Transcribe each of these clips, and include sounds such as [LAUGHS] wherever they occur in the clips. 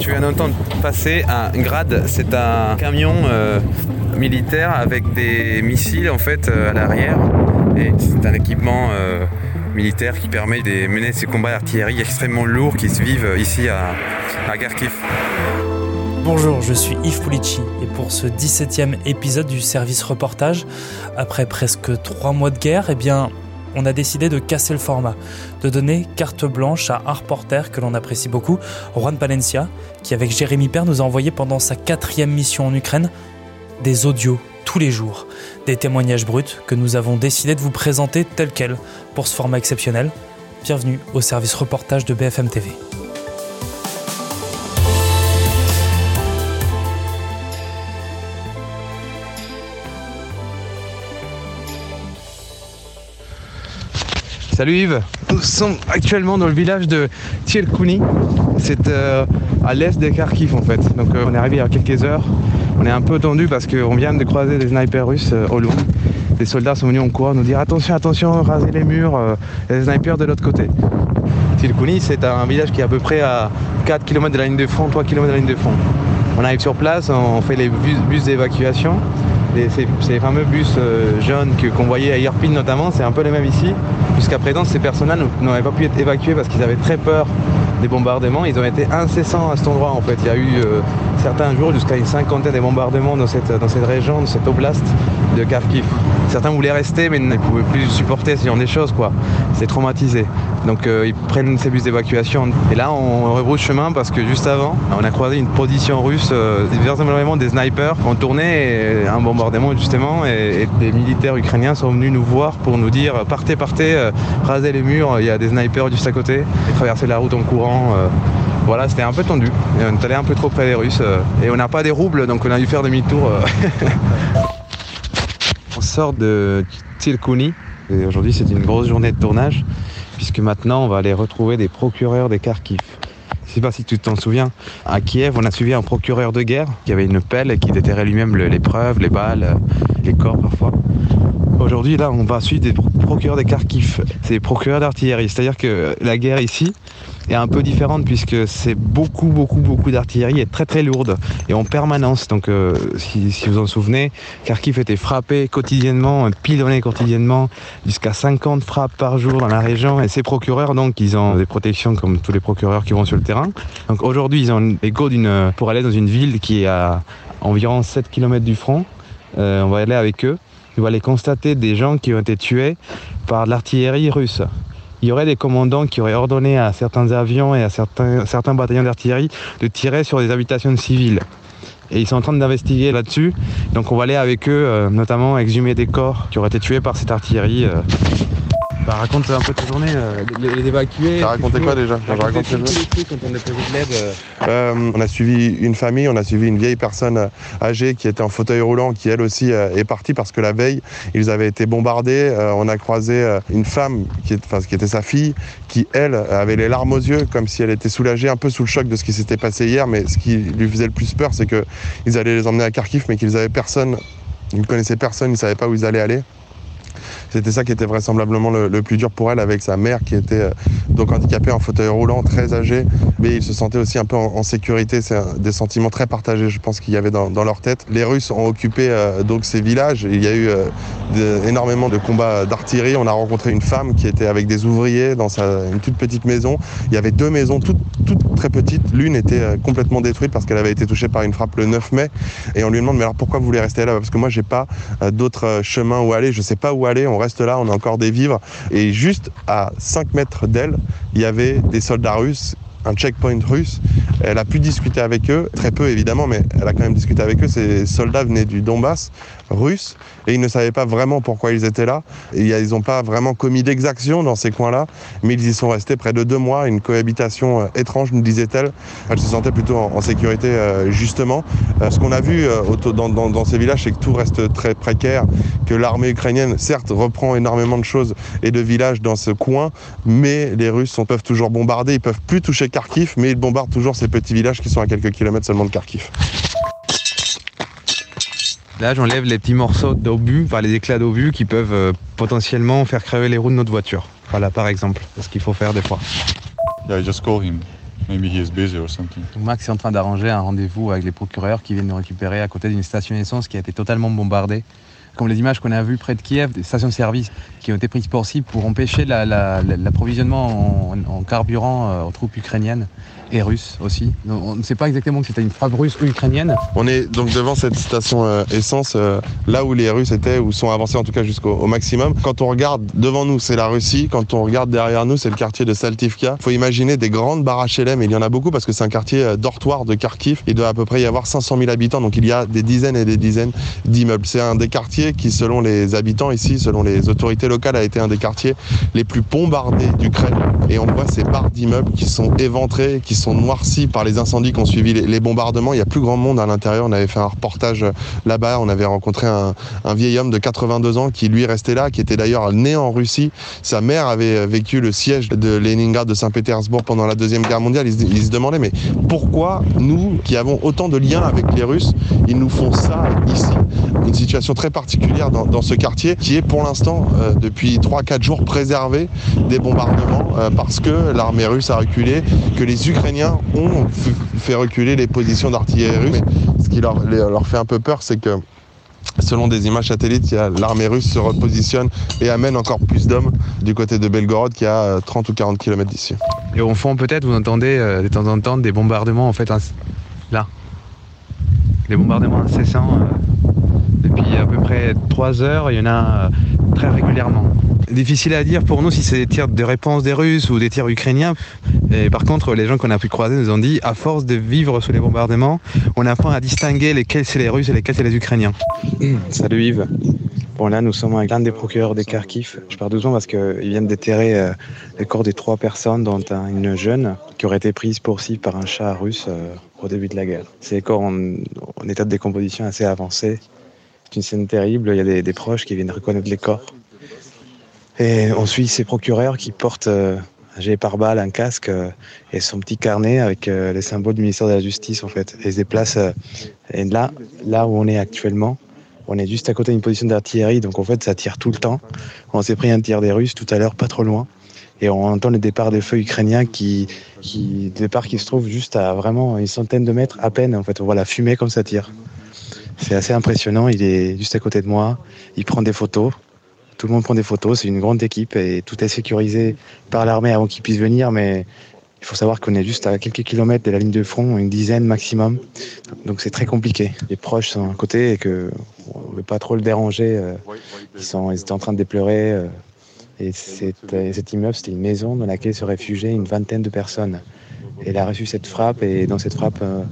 Tu viens d'entendre passer un grade. C'est un camion euh, militaire avec des missiles en fait euh, à l'arrière. Et c'est un équipement euh, militaire qui permet de mener ces combats d'artillerie extrêmement lourds qui se vivent ici à, à Kharkiv. Bonjour, je suis Yves Pulici et pour ce 17e épisode du service reportage, après presque trois mois de guerre, eh bien, on a décidé de casser le format, de donner carte blanche à un reporter que l'on apprécie beaucoup, Juan Palencia, qui avec Jérémy Père nous a envoyé pendant sa quatrième mission en Ukraine des audios tous les jours, des témoignages bruts que nous avons décidé de vous présenter tels quels pour ce format exceptionnel. Bienvenue au service reportage de BFM TV. Salut Yves, nous sommes actuellement dans le village de Tchelkouni, c'est euh, à l'est de Kharkiv en fait. Donc euh, on est arrivé il y a quelques heures, on est un peu tendu parce qu'on vient de croiser des snipers russes euh, au loin. Les soldats sont venus en courant nous dire attention, attention, rasez les murs, il y a des snipers de l'autre côté. Tchelkouni c'est un village qui est à peu près à 4 km de la ligne de front, 3 km de la ligne de front. On arrive sur place, on fait les bus, bus d'évacuation. Les, ces, ces, fameux bus jaunes qu'on voyait à Irpin notamment, c'est un peu les mêmes ici. Jusqu'à présent, ces personnels n'avaient pas pu être évacués parce qu'ils avaient très peur des bombardements. Ils ont été incessants à cet endroit en fait. Il y a eu euh, certains jours jusqu'à une cinquantaine de bombardements dans cette, dans cette région, dans cette oblast de Kharkiv. Certains voulaient rester mais ne pouvaient plus supporter ce genre des choses quoi. C'est traumatisé. Donc euh, ils prennent ces bus d'évacuation. Et là on rebrousse chemin parce que juste avant, on a croisé une position russe, euh, des snipers ont tourné un bombardement justement et, et, des militaires ukrainiens sont venus nous voir pour nous dire partez, partez, euh, rasez les murs, il y a des snipers juste à côté, et traversez la route en courant. Euh, voilà, c'était un peu tendu. On est allé un peu trop près des Russes euh, et on n'a pas des roubles donc on a dû faire demi-tour. [LAUGHS] on sort de Tsilkouni et aujourd'hui c'est une grosse journée de tournage puisque maintenant on va aller retrouver des procureurs des Kharkiv. Je ne sais pas si tu t'en souviens, à Kiev, on a suivi un procureur de guerre qui avait une pelle et qui déterrait lui-même les preuves, les balles, les corps parfois. Aujourd'hui, là, on va suivre des procureurs des Kharkiv, c'est des procureurs d'artillerie. C'est-à-dire que la guerre ici est un peu différente puisque c'est beaucoup, beaucoup, beaucoup d'artillerie et très, très lourde et en permanence. Donc, euh, si, si, vous en souvenez, Kharkiv était frappé quotidiennement, pilonné quotidiennement, jusqu'à 50 frappes par jour dans la région. Et ces procureurs, donc, ils ont des protections comme tous les procureurs qui vont sur le terrain. Donc, aujourd'hui, ils ont l'écho d'une pour aller dans une ville qui est à environ 7 km du front. Euh, on va aller avec eux on va aller constater des gens qui ont été tués par l'artillerie russe. Il y aurait des commandants qui auraient ordonné à certains avions et à certains, bataillons d'artillerie de tirer sur des habitations civiles. Et ils sont en train d'investiguer là-dessus. Donc on va aller avec eux, euh, notamment exhumer des corps qui auraient été tués par cette artillerie. Euh. Bah, raconte un peu ta journée, euh, les, les évacués. T'as raconté quoi déjà J'ai raconté tous les trucs quand on est prévu de l'aide. Euh... Euh, on a suivi une famille, on a suivi une vieille personne âgée qui était en fauteuil roulant, qui elle aussi est partie parce que la veille, ils avaient été bombardés. Euh, on a croisé une femme qui, est, enfin, qui était sa fille, qui elle avait les larmes aux yeux, comme si elle était soulagée, un peu sous le choc de ce qui s'était passé hier. Mais ce qui lui faisait le plus peur, c'est qu'ils allaient les emmener à Kharkiv, mais qu'ils avaient personne, ils ne connaissaient personne, ils ne savaient pas où ils allaient aller. C'était ça qui était vraisemblablement le, plus dur pour elle avec sa mère qui était euh, donc handicapée en fauteuil roulant, très âgée, mais ils se sentaient aussi un peu en, sécurité. C'est des sentiments très partagés, je pense qu'il y avait dans, leur tête. Les Russes ont occupé euh, donc ces villages. Il y a eu euh, énormément de combats d'artillerie. On a rencontré une femme qui était avec des ouvriers dans sa, une toute petite maison. Il y avait deux maisons toutes, très petites. L'une était complètement détruite parce qu'elle avait été touchée par une frappe le 9 mai. Et on lui demande mais alors pourquoi vous voulez rester là? Parce que moi j'ai pas d'autres chemins où aller. Je sais pas où aller. Là, on a encore des vivres. Et juste à 5 mètres d'elle, il y avait des soldats russes un checkpoint russe. Elle a pu discuter avec eux, très peu évidemment, mais elle a quand même discuté avec eux. Ces soldats venaient du Donbass russe et ils ne savaient pas vraiment pourquoi ils étaient là. Et ils n'ont pas vraiment commis d'exactions dans ces coins-là, mais ils y sont restés près de deux mois, une cohabitation euh, étrange, nous disait-elle. Elle se sentait plutôt en, sécurité, euh, justement. Euh, ce qu'on a vu dans, dans, ces villages, c'est que tout reste très précaire, que l'armée ukrainienne, certes, reprend énormément de choses et de villages dans ce coin, mais les Russes peuvent toujours bombarder, ils peuvent plus toucher Kharkiv, mais ils bombardent toujours ces petits villages qui sont à quelques kilomètres seulement de Kharkiv. Là, j'enlève les petits morceaux d'obus, enfin les éclats d'obus qui peuvent euh, potentiellement faire crever les roues de notre voiture. Voilà, par exemple, c'est ce qu'il faut faire des fois. Yeah, just call him. Maybe he is busy or something. Max est en train d'arranger un rendez-vous avec les procureurs qui viennent nous récupérer à côté d'une station essence qui a été totalement bombardée. Comme les images qu'on a vues près de Kiev, des stations-service qui ont été prises pour cible pour empêcher l'approvisionnement en, en, carburant euh, aux troupes ukrainiennes et russes aussi. On ne sait pas exactement que c'était une frappe russe ou ukrainienne. On est donc devant cette station euh, essence, euh, là où les Russes étaient, ou sont avancés en tout cas jusqu'au maximum. Quand on regarde devant nous, c'est la Russie. Quand on regarde derrière nous, c'est le quartier de Saltivka. Il faut imaginer des grandes barres HLM, il y en a beaucoup parce que c'est un quartier euh, dortoir de Kharkiv. Il doit à peu près y avoir 500 000 habitants, donc il y a des dizaines et des dizaines d'immeubles. C'est un des quartiers qui, selon les habitants ici, selon les autorités locales, a été un des quartiers les plus bombardés d'Ukraine. Et on voit ces barres d'immeubles qui sont éventrées, qui sont noircies par les incendies qui ont suivi les bombardements. Il y a plus grand monde à l'intérieur. On avait fait un reportage là-bas. On avait rencontré un, vieil homme de 82 ans qui lui restait là, qui était d'ailleurs né en Russie. Sa mère avait vécu le siège de Leningrad de Saint-Pétersbourg pendant la Deuxième Guerre mondiale. Il, se demandait, mais pourquoi nous, qui avons autant de liens avec les Russes, ils nous font ça ici? Une situation très particulière dans, dans ce quartier qui est pour l'instant, euh, depuis 3-4 jours, préservé des bombardements euh, parce que l'armée russe a reculé, que les Ukrainiens ont fait reculer les positions d'artillerie russe. Ce qui leur, fait un peu peur, c'est que Selon des images satellites, l'armée russe se repositionne et amène encore plus d'hommes du côté de Belgorod qui a 30 ou 40 km d'ici. Et au fond, peut-être, vous entendez euh, de temps en temps des bombardements, en fait, là. Les bombardements incessants. Euh, depuis à peu près 3 heures, il y en a euh, très régulièrement. Difficile à dire pour nous si c'est des tirs de réponse des Russes ou des tirs ukrainiens. Et par contre, les gens qu'on a pu croiser nous ont dit, à force de vivre sous les bombardements, on apprend à distinguer lesquels c'est les Russes et lesquels c'est les Ukrainiens. Salut Yves. Bon là, nous sommes avec l'un des procureurs des Kharkiv. Je pars doucement parce qu'ils viennent déterrer euh, les corps des trois personnes, dont un, une jeune qui aurait été prise pour cible par un chat russe euh, au début de la guerre. Des corps en, état de décomposition assez avancé. C'est une scène terrible. Il y a des, des, proches qui viennent reconnaître les corps. Et on suit ces procureurs qui portent euh, un gilet pare-balles, un casque euh, et son petit carnet avec euh, les symboles du ministère de la Justice en fait. Et se déplacent. et là, là où on est actuellement, on est juste à côté d'une position d'artillerie, donc en fait ça tire tout le temps. On s'est pris un tir des Russes tout à l'heure, pas trop loin. Et on entend le départ des feux ukrainiens qui, qui, départ qui se trouve juste à vraiment une centaine de mètres à peine. En fait, on voit la fumée comme ça tire. C'est assez impressionnant. Il est juste à côté de moi. Il prend des photos. Tout le monde prend des photos. C'est une grande équipe et tout est sécurisé par l'armée avant qu'ils puissent venir. Mais il faut savoir qu'on est juste à quelques kilomètres de la ligne de front, une dizaine maximum. Donc c'est très compliqué. Les proches sont à côté et que on ne veut pas trop le déranger. Ils, sont, ils étaient en train de déplorer. Et cet, cet immeuble, c'était une maison dans laquelle se réfugiaient une vingtaine de personnes. Et il a reçu cette frappe et dans cette frappe, euh,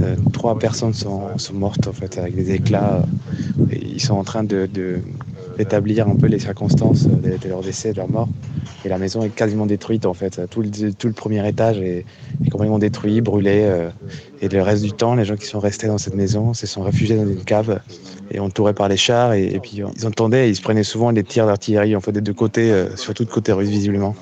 euh, trois personnes sont, mortes en fait avec des éclats. Ils sont en train de d'établir un peu les circonstances de, leur décès, de leur mort. Et la maison est quasiment détruite en fait. Tout le, premier étage est, complètement détruit, brûlé. Euh, et le reste du temps, les gens qui sont restés dans cette maison se sont réfugiés dans une cave et entourés par les chars. Et, puis ils entendaient, ils se prenaient souvent des tirs d'artillerie en fait des deux côtés, euh, surtout de côté russe visiblement.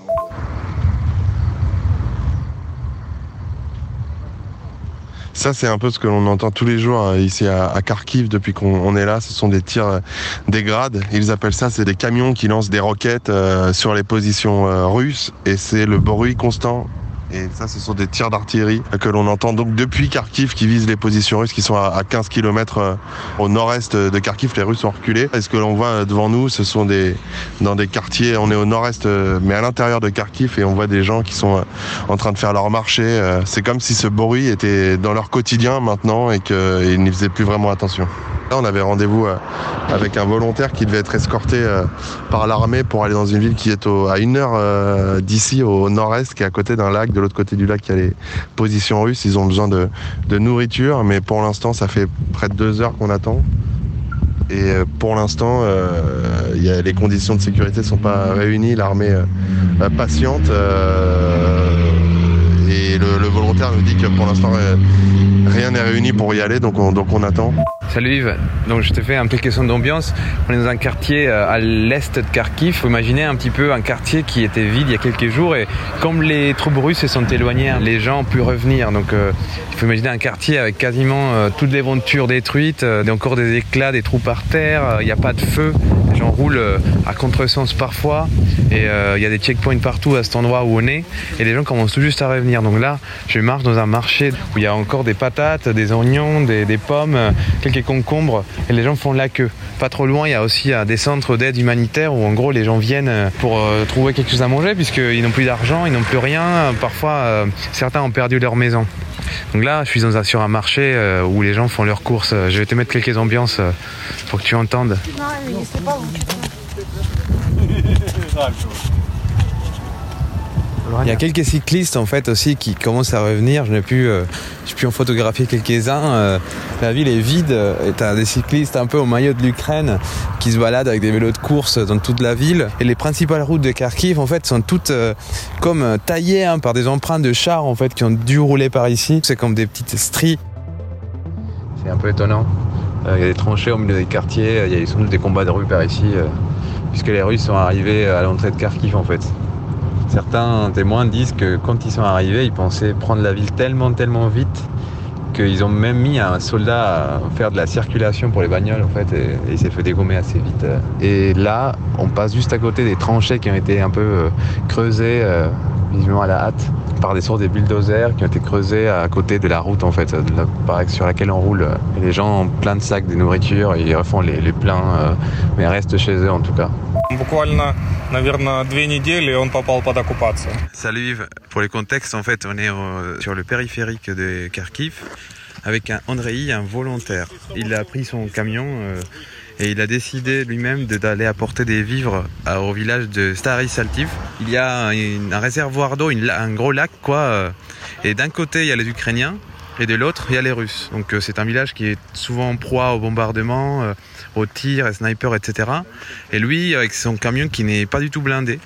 Ça, c'est un peu ce que l'on entend tous les jours ici à, Kharkiv depuis qu'on est là. Ce sont des tirs des grades. Ils appellent ça, c'est des camions qui lancent des roquettes euh, sur les positions euh, russes. Et c'est le bruit constant et ça, ce sont des tirs d'artillerie que l'on entend donc depuis Kharkiv qui visent les positions russes qui sont à 15 km au nord-est de Kharkiv. Les Russes ont reculé. Et ce que l'on voit devant nous, ce sont des dans des quartiers. On est au nord-est, mais à l'intérieur de Kharkiv, et on voit des gens qui sont en train de faire leur marché. C'est comme si ce bruit était dans leur quotidien maintenant et qu'ils n'y faisaient plus vraiment attention. Là, on avait rendez-vous avec un volontaire qui devait être escorté par l'armée pour aller dans une ville qui est à une heure d'ici, au nord-est, qui est à côté d'un lac. De l'autre côté du lac, il y a les positions russes. Ils ont besoin de, nourriture, mais pour l'instant, ça fait près de deux heures qu'on attend. Et pour l'instant, euh, les conditions de sécurité ne sont pas réunies. L'armée euh, patiente. Euh, et le, volontaire nous dit que pour l'instant, rien n'est réuni pour y aller, donc on, attend. Salut Yves, donc je te fais un peu question d'ambiance. On est dans un quartier à l'est de Kharkiv. Faut imaginer un petit peu un quartier qui était vide il y a quelques jours et comme les troupes russes se sont éloignées, les gens ont pu revenir. Donc euh, il faut imaginer un quartier avec quasiment euh, toutes les voitures détruites, euh, encore des éclats, des trous par terre, il n'y a pas de feu. gens roulent euh, à contresens parfois et euh, il y a des checkpoints partout à cet endroit où on est et les gens commencent tout juste à revenir. Là, je marche dans un marché où il y a encore des patates, des oignons, des, des pommes, euh, quelques concombres et les gens font la queue. Pas trop loin, il y a aussi euh, des centres d'aide humanitaire où en gros les gens viennent euh, pour euh, trouver quelque chose à manger puisqu'ils n'ont plus d'argent, ils n'ont plus rien. Parfois, euh, certains ont perdu leur maison. Donc là, je suis dans un- sur un marché euh, où les gens font leurs courses. Je vais te mettre quelques ambiances euh, pour que tu entendes. [LAUGHS] Il y a quelques cyclistes en fait aussi qui commencent à revenir. Je n'ai pu, euh, j'ai pu en photographier quelques-uns. Euh, la ville est vide et t'as des cyclistes un peu au maillot de l'Ukraine qui se baladent avec des vélos de course dans toute la ville. Et les principales routes de Kharkiv en fait sont toutes euh, comme taillées hein, par des empreintes de chars en fait qui ont dû rouler par ici. C'est comme des petites stries. C'est un peu étonnant. Euh, Il y a des tranchées au milieu des quartiers. Il y a sans doute des combats de rue par ici, euh, puisque les Russes sont arrivés à l'entrée de Kharkiv en fait. Certains témoins disent que quand ils sont arrivés, ils pensaient prendre la ville tellement, tellement vite qu'ils ont même mis un soldat à faire de la circulation pour les bagnoles en fait et, il s'est fait dégommer assez vite. Et là, on passe juste à côté des tranchées qui ont été un peu euh, creusées, euh, visiblement à la hâte, par des sortes de bulldozers qui ont été creusés à côté de la route en fait, de la- par- sur laquelle on roule. Et les gens ont plein de sacs de nourriture, ils refont les, les pleins, euh, mais restent chez eux en tout cas. Буквально, наверное, две недели и он попал под оккупацию. Salut Yves. Pour le contexte, en fait, on est euh, sur le périphérique de Kharkiv avec un Andrei, un volontaire. Il a pris son camion euh, et il a décidé lui-même d'aller apporter des vivres à- au village de Stary Saltiv. Il y a un, réservoir d'eau, un gros lac, quoi. euh, et d'un côté, il y a les Ukrainiens. Et de l'autre, il y a les Russes. Donc euh, c'est un village qui est souvent en proie au bombardement, euh, aux tirs, et snipers, etc. Et lui, avec son camion qui n'est pas du tout blindé,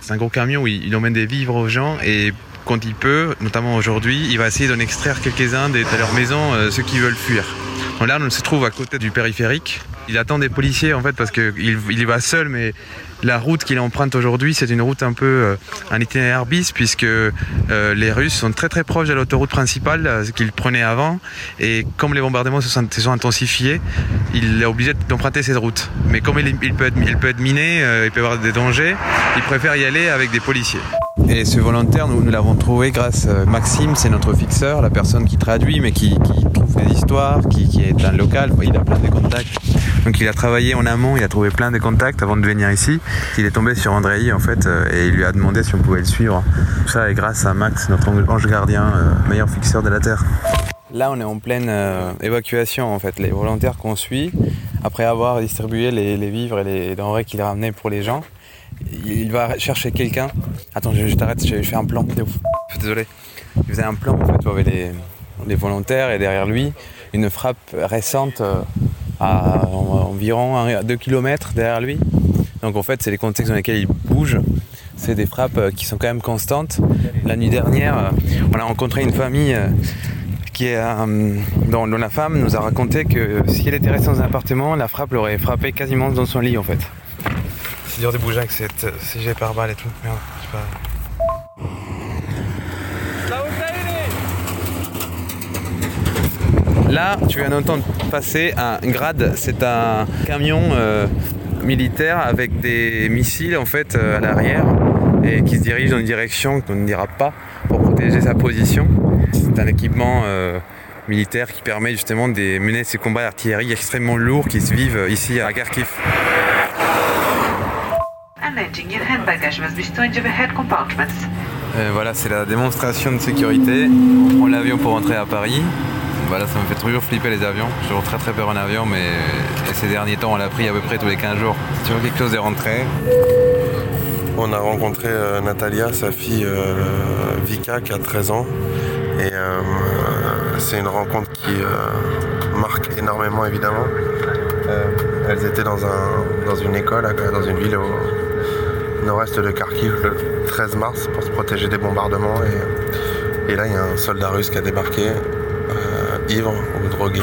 c'est un gros camion où il emmène des vivres aux gens et quand il peut, notamment aujourd'hui, il va essayer d'en extraire quelques-uns de, leur maison, euh, ceux qui veulent fuir. Donc là, on se trouve à côté du périphérique. Il attend des policiers en fait parce qu'il il y va seul, mais la route qu'il emprunte aujourd'hui, c'est une route un peu euh, un itinéraire bis puisque euh, les Russes sont très très proches de l'autoroute principale euh, qu'ils prenaient avant et comme les bombardements se sont, intensifiés, il est obligé d'emprunter cette route. Mais comme il, peut, être, miné, il peut y avoir des dangers, il préfère y aller avec des policiers. Et ce volontaire, nous, nous l'avons trouvé grâce à Maxime, c'est notre fixeur, la personne qui traduit, mais qui, qui trouve des histoires, qui, qui est un local, il a plein de contacts. Donc il a travaillé en amont, il a trouvé plein de contacts avant de venir ici. Il est tombé sur Andrei en fait euh, et il lui a demandé si on pouvait le suivre. Tout ça est grâce à Max, notre ange gardien, euh, meilleur fixeur de la Terre. Là, on est en pleine euh, évacuation en fait. Les volontaires qu'on suit, après avoir distribué les, les vivres et les denrées qu'il ramenait pour les gens, il va chercher quelqu'un. Attends, je, je t'arrête, je vais faire un plan. Désolé. Il faisait un plan en fait, avait les, les volontaires et derrière lui, une frappe récente euh, à en- environ 2 km derrière lui. Donc en fait, c'est les contextes dans lesquels il bouge. C'est des frappes euh, qui sont quand même constantes. La nuit dernière, euh, on a rencontré une famille qui est, dont, la femme nous a raconté que si elle était restée dans un appartement, la frappe l'aurait frappé quasiment dans son lit en fait. C'est dur de bouger avec cette CG par balle et tout. Merde, je sais pas. Là, tu viens d'entendre passer un grade. C'est un camion euh, militaire avec des missiles en fait euh, à l'arrière et qui se dirige dans une direction qu'on ne dira pas pour protéger sa position. C'est un équipement euh, militaire qui permet justement de mener ces combats d'artillerie extrêmement lourds qui se vivent ici à Kharkiv. Voilà, c'est la démonstration de sécurité. On prend l'avion pour rentrer à Paris. Voilà, ça me fait toujours flipper les avions. J'ai toujours très très peur en avion, mais ces derniers temps, on l'a pris à peu près tous les 15 jours. C'est toujours quelque chose de rentrer. On a rencontré euh, Natalia, sa fille euh, Vika, qui a 13 ans. Et euh, c'est une rencontre qui marque énormément, évidemment. Elles étaient dans, un, dans une école, dans une ville au nord-est de Kharkiv, le 13 mars, pour se protéger des bombardements. Et, et là, il y a un soldat russe qui a débarqué, ivre ou drogué,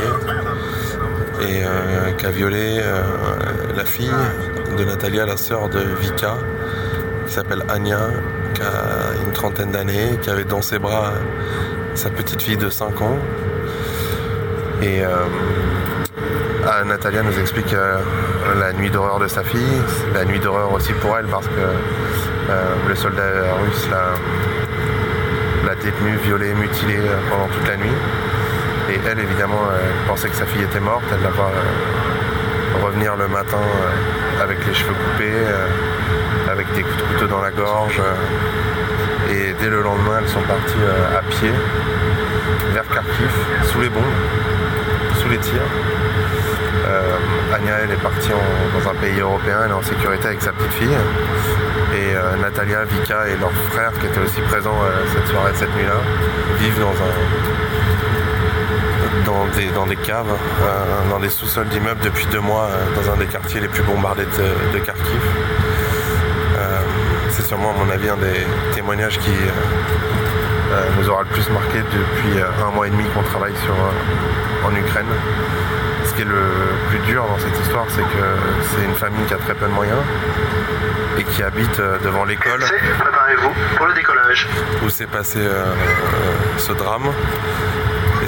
et euh, qui a violé euh, la fille de Natalia, la sœur de Vika, qui s'appelle Anya, qui a une trentaine d'années, qui avait dans ses bras sa petite fille de 5 ans. Et euh, ah, Natalia nous explique la nuit d'horreur de sa fille, la nuit d'horreur aussi pour elle parce que le soldat russe l'a détenue, violée, mutilée pendant toute la nuit. Et elle, évidemment, elle pensait que sa fille était morte. Elle la voit revenir le matin avec les cheveux coupés, avec des coups de couteau dans la gorge. Et dès le lendemain, elles sont parties à pied vers Kharkiv, sous les bombes, sous les tirs. Euh, elle est partie dans un pays européen, elle est en sécurité avec sa petite fille. Et euh, Natalia, Vika et leur frère, qui étaient aussi présents euh, cette soirée, cette nuit-là, vivent dans un dans des, caves, dans des sous-sols d'immeubles depuis deux mois, dans un des quartiers les plus bombardés de, Kharkiv. c'est sûrement, à mon avis, un des témoignages qui nous aura le plus marqué depuis un mois et demi qu'on travaille sur, en Ukraine qui est le plus dur dans cette histoire, c'est que c'est une famille qui a très peu de moyens et qui habite euh, devant l'école. Préparez-vous pour le décollage. Où s'est passé euh, ce drame.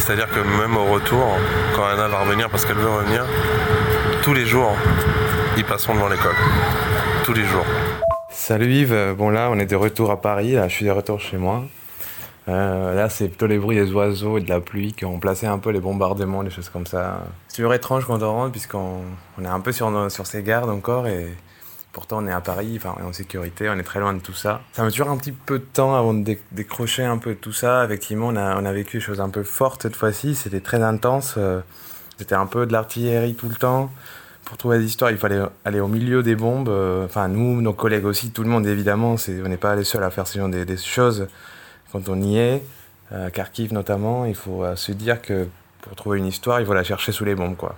C'est-à-dire que même au retour, quand Anna va revenir parce qu'elle veut revenir, tous les jours, ils passeront devant l'école. Tous les jours. Salut Yves, bon là on est de retour à Paris, là je suis de retour chez moi. Euh, là, c'est plutôt les bruits des oiseaux et de la pluie qui ont placé un peu les bombardements, les choses comme ça. C'est toujours étrange quand on rentre, puisqu'on on est un peu sur, sur ses gardes encore, et pourtant on est à Paris, on est en sécurité, on est très loin de tout ça. Ça m'a toujours un petit peu de temps avant de décrocher un peu de tout ça. Effectivement, on a, on a vécu des choses un peu fortes cette fois-ci, c'était très intense. Euh, c'était un peu de l'artillerie tout le temps. Pour trouver des histoires, il fallait aller au milieu des bombes. Euh, enfin, nous, nos collègues aussi, tout le monde évidemment, on n'est pas les seuls à faire ce genre de, choses quand on y est, à Kharkiv notamment, il faut euh, se dire que pour trouver une histoire, il faut la chercher sous les bombes. Quoi.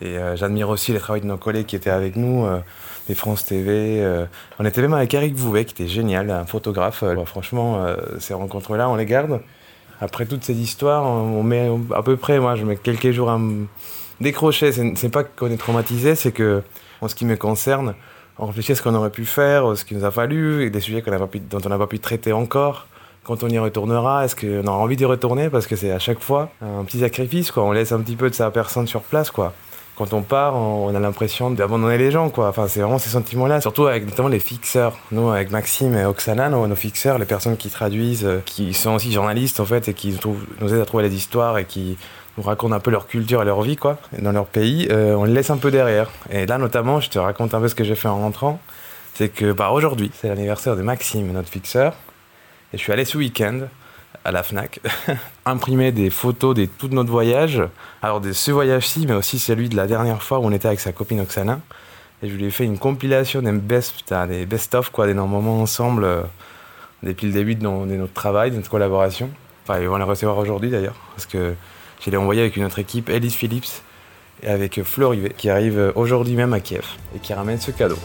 Et euh, j'admire aussi les travaux de nos collègues qui étaient avec nous, euh, des France TV. on était même avec Eric Vouvet, qui était génial, un photographe. franchement, ces rencontres-là, on les garde. Après toutes ces histoires, on met à peu près, moi, je mets quelques jours à me décrocher. C'est pas qu'on est traumatisé, c'est que, en ce qui me concerne, on réfléchit à ce qu'on aurait pu faire, ce qu'il nous a fallu, et des sujets dont on n'a pas pu traiter encore quand on y retournera, est-ce qu'on aura envie d'y retourner? Parce que c'est à chaque fois un petit sacrifice, quoi. On laisse un petit peu de sa personne sur place, quoi. Quand on part, on a l'impression d'abandonner les gens, quoi. Enfin, c'est vraiment ces sentiments-là, surtout avec notamment les fixeurs. Nous, avec Maxime et Oksana, nos, fixeurs, les personnes qui traduisent, euh, qui sont aussi journalistes, en fait, et qui nous aident à trouver les histoires et qui nous racontent un peu leur culture et leur vie, quoi, dans leur pays, euh, on les laisse un peu derrière. Et là, notamment, je te raconte un peu ce que j'ai fait en rentrant. C'est que, bah, aujourd'hui, c'est l'anniversaire de Maxime, notre fixeur. Et je suis allé ce week-end à la FNAC [LAUGHS] imprimer des photos de tout notre voyage. Alors de ce voyage-ci, mais aussi celui de la dernière fois où on était avec sa copine Oksana. Et je lui ai fait une compilation des best, des best-of, quoi, des moments ensemble euh, depuis le début de, notre travail, de notre collaboration. Enfin, ils vont les recevoir aujourd'hui d'ailleurs, parce que je l'ai envoyé avec une autre équipe, Elise Phillips, et avec Flo Rivet, qui arrive aujourd'hui même à Kiev, et qui ramène ce cadeau.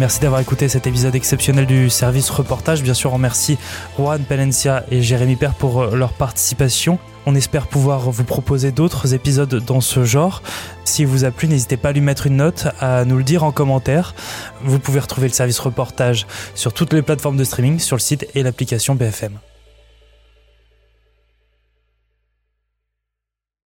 Merci d'avoir écouté cet épisode exceptionnel du service reportage. Bien sûr, on remercie Juan Palencia et Jérémy Père pour euh, leur participation. On espère pouvoir vous proposer d'autres épisodes dans ce genre. Si vous a plu, n'hésitez pas à lui mettre une note, à nous le dire en commentaire. Vous pouvez retrouver le service reportage sur toutes les plateformes de streaming, sur le site et l'application BFM.